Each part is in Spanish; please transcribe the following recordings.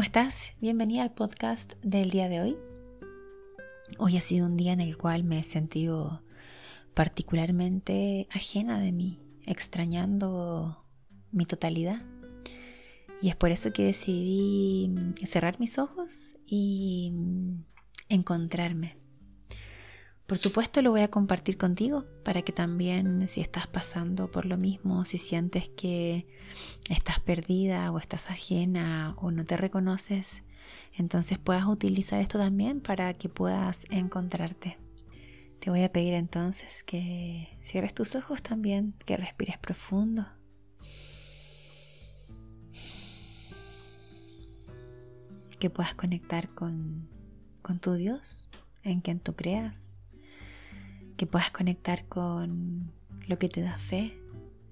¿cómo estás? Bienvenida al podcast del día de hoy. Hoy ha sido un día en el cual me he sentido particularmente ajena de mí, extrañando mi totalidad. Y es por eso que decidí cerrar mis ojos y encontrarme. Por supuesto lo voy a compartir contigo para que también si estás pasando por lo mismo, si sientes que estás perdida o estás ajena o no te reconoces, entonces puedas utilizar esto también para que puedas encontrarte. Te voy a pedir entonces que cierres tus ojos también, que respires profundo. Que puedas conectar con, con tu Dios, en quien tú creas que puedas conectar con lo que te da fe,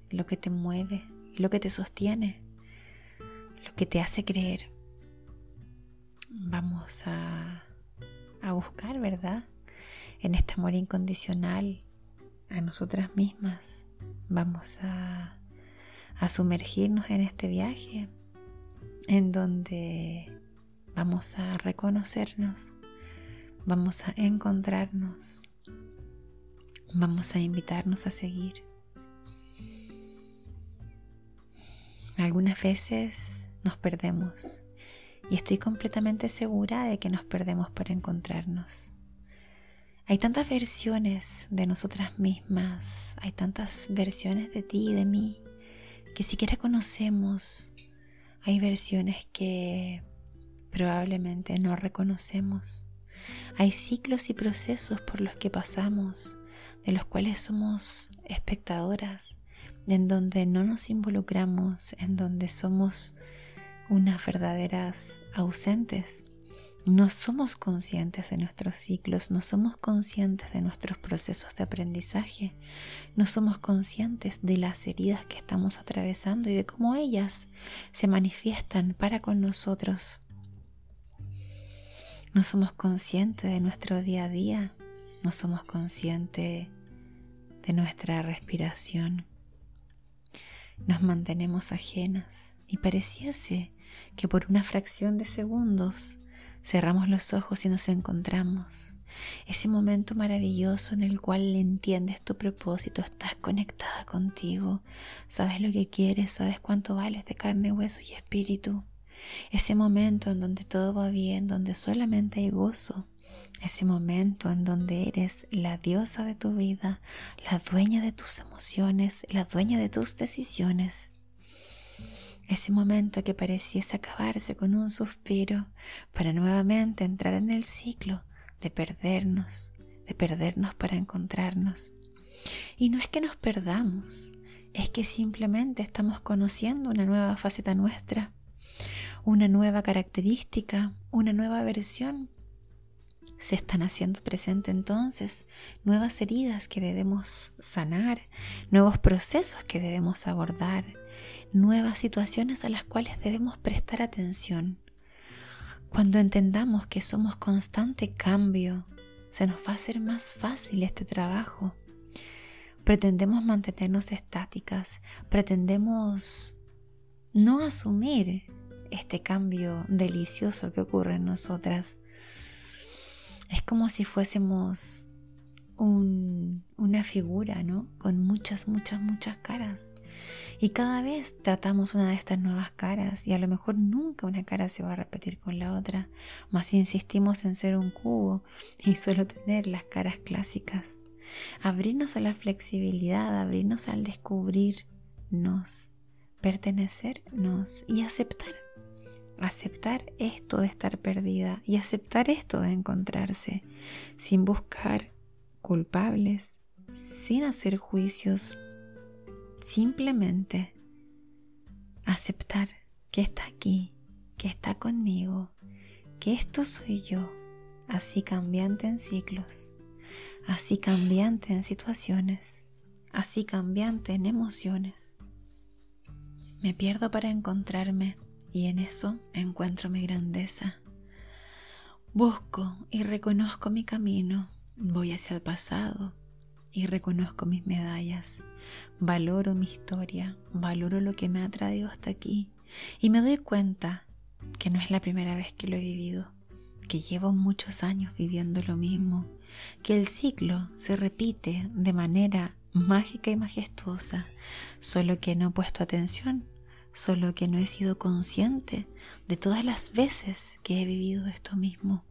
lo que te mueve, lo que te sostiene, lo que te hace creer. Vamos a, a buscar, ¿verdad? En este amor incondicional a nosotras mismas. Vamos a, a sumergirnos en este viaje en donde vamos a reconocernos, vamos a encontrarnos, vamos a invitarnos a seguir. Algunas veces nos perdemos y estoy completamente segura de que nos perdemos para encontrarnos. Hay tantas versiones de nosotras mismas, hay tantas versiones de ti y de mí que siquiera conocemos. Hay versiones que probablemente no reconocemos. Hay ciclos y procesos por los que pasamos de los cuales somos espectadoras, en donde no nos involucramos, en donde somos unas verdaderas ausentes. No somos conscientes de nuestros ciclos, no somos conscientes de nuestros procesos de aprendizaje, no somos conscientes de las heridas que estamos atravesando y de cómo ellas se manifiestan para con nosotros. No somos conscientes de nuestro día a día, no somos conscientes de nuestra respiración. Nos mantenemos ajenas y pareciese que por una fracción de segundos cerramos los ojos y nos encontramos. Ese momento maravilloso en el cual entiendes tu propósito, estás conectada contigo, sabes lo que quieres, sabes cuánto vales de carne, hueso y espíritu. Ese momento en donde todo va bien, donde solamente hay gozo, ese momento en donde eres la diosa de tu vida, la dueña de tus emociones, la dueña de tus decisiones. Ese momento que pareciese acabarse con un suspiro para nuevamente entrar en el ciclo de perdernos, de perdernos para encontrarnos. Y no es que nos perdamos, es que simplemente estamos conociendo una nueva faceta nuestra, una nueva característica, una nueva versión se están haciendo presente entonces nuevas heridas que debemos sanar, nuevos procesos que debemos abordar, nuevas situaciones a las cuales debemos prestar atención. Cuando entendamos que somos constante cambio, se nos va a hacer más fácil este trabajo. Pretendemos mantenernos estáticas, pretendemos no asumir este cambio delicioso que ocurre en nosotras es como si fuésemos una figura, ¿no? Con muchas, muchas, muchas caras. Y cada vez tratamos una de estas nuevas caras y a lo mejor nunca una cara se va a repetir con la otra, más insistimos en ser un cubo y solo tener las caras clásicas. Abrirnos a la flexibilidad, abrirnos al descubrirnos, pertenecernos y aceptar aceptar esto de estar perdida y aceptar esto de encontrarse sin buscar culpables, sin hacer juicios, simplemente aceptar que está aquí, que está conmigo, que esto soy yo, así cambiante en ciclos, así cambiante en situaciones, así cambiante en emociones. Me pierdo para encontrarme y en eso encuentro mi grandeza. Busco y reconozco mi camino, voy hacia el pasado y reconozco mis medallas, valoro mi historia, valoro lo que me ha traído hasta aquí y me doy cuenta que no es la primera vez que lo he vivido, que llevo muchos años viviendo lo mismo, que el ciclo se repite de manera mágica y majestuosa, solo que no he puesto atención, solo que no he sido consciente de todas las veces que he vivido esto mismo.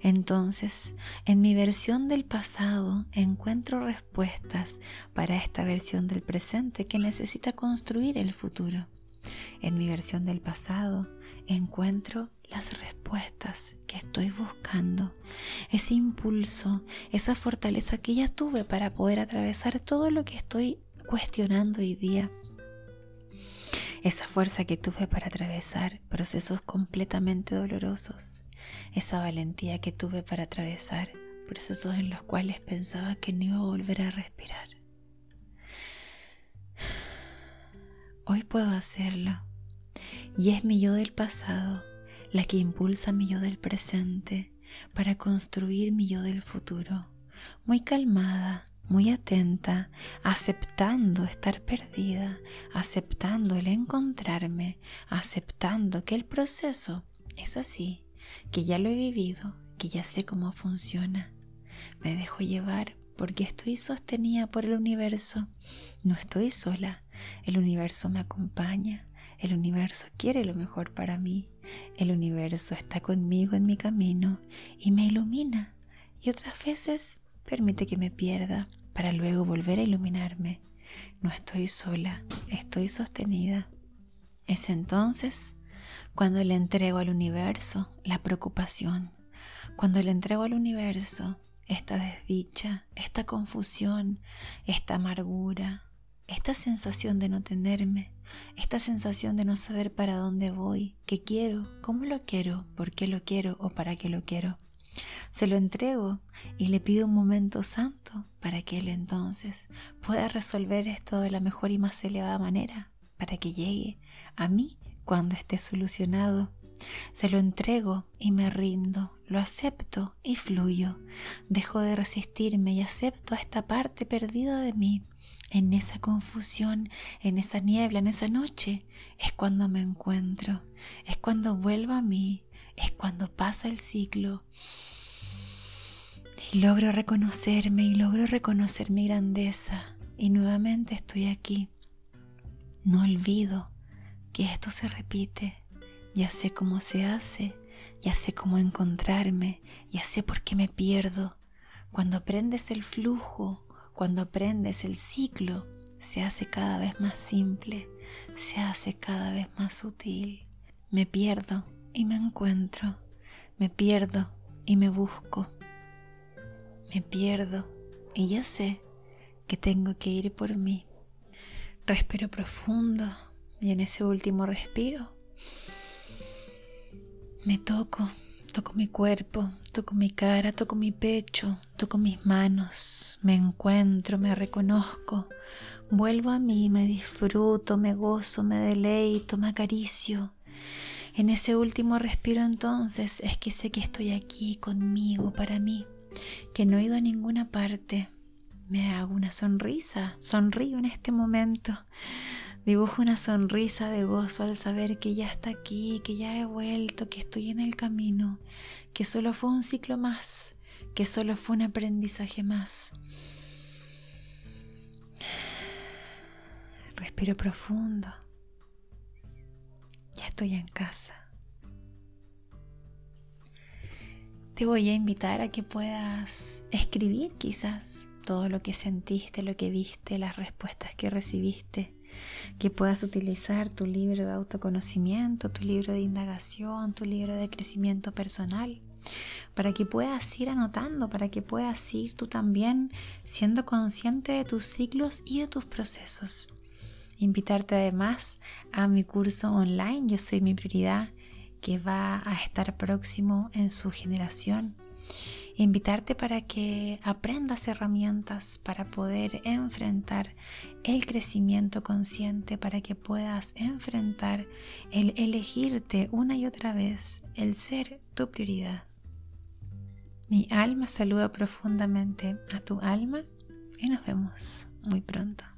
Entonces, en mi versión del pasado encuentro respuestas para esta versión del presente que necesita construir el futuro. En mi versión del pasado encuentro las respuestas que estoy buscando, ese impulso, esa fortaleza que ya tuve para poder atravesar todo lo que estoy cuestionando hoy día. Esa fuerza que tuve para atravesar procesos completamente dolorosos. Esa valentía que tuve para atravesar procesos en los cuales pensaba que no iba a volver a respirar. Hoy puedo hacerlo. Y es mi yo del pasado la que impulsa mi yo del presente para construir mi yo del futuro, muy calmada, muy atenta, aceptando estar perdida, aceptando el encontrarme, aceptando que el proceso es así, que ya lo he vivido, que ya sé cómo funciona. Me dejo llevar porque estoy sostenida por el universo. No estoy sola, el universo me acompaña, el universo quiere lo mejor para mí. El universo está conmigo en mi camino y me ilumina. Y otras veces permite que me pierda para luego volver a iluminarme. No estoy sola, estoy sostenida. Es entonces cuando le entrego al universo la preocupación, cuando le entrego al universo esta desdicha, esta confusión, esta amargura, esta sensación de no tenerme, esta sensación de no saber para dónde voy, qué quiero, cómo lo quiero, por qué lo quiero o para qué lo quiero. Se lo entrego y le pido un momento santo para que él entonces pueda resolver esto de la mejor y más elevada manera, para que llegue a mí cuando esté solucionado. Se lo entrego y me rindo, lo acepto y fluyo. Dejo de resistirme y acepto a esta parte perdida de mí en esa confusión, en esa niebla, en esa noche, es cuando me encuentro, es cuando vuelvo a mí, es cuando pasa el ciclo. Y logro reconocerme y logro reconocer mi grandeza. Y nuevamente estoy aquí. No olvido que esto se repite. Ya sé cómo se hace, ya sé cómo encontrarme, ya sé por qué me pierdo. Cuando aprendes el flujo, cuando aprendes el ciclo, se hace cada vez más simple, se hace cada vez más sutil. Me pierdo y me encuentro, me pierdo y me busco, me pierdo y ya sé que tengo que ir por mí. Respiro profundo y en ese último respiro me toco Toco mi cuerpo, toco mi cara, toco mi pecho, toco mis manos, me encuentro, me reconozco, vuelvo a mí, me disfruto, me gozo, me deleito, me acaricio. En ese último respiro entonces es que sé que estoy aquí conmigo, para mí, que no he ido a ninguna parte. Me hago una sonrisa, sonrío en este momento. Dibujo una sonrisa de gozo al saber que ya está aquí, que ya he vuelto, que estoy en el camino, que solo fue un ciclo más, que solo fue un aprendizaje más. Respiro profundo. Estoy en casa. Te voy a invitar a que puedas escribir quizás todo lo que sentiste, lo que viste, las respuestas que recibiste que puedas utilizar tu libro de autoconocimiento, tu libro de indagación, tu libro de crecimiento personal, para que puedas ir anotando, para que puedas ir tú también siendo consciente de tus ciclos y de tus procesos. Invitarte además a mi curso online, Yo Soy Mi Prioridad, que va a estar próximo en su generación invitarte para que aprendas herramientas para poder enfrentar el crecimiento consciente, para que puedas enfrentar el elegirte una y otra vez, el ser tu prioridad. Mi alma saluda profundamente a tu alma y nos vemos muy pronto.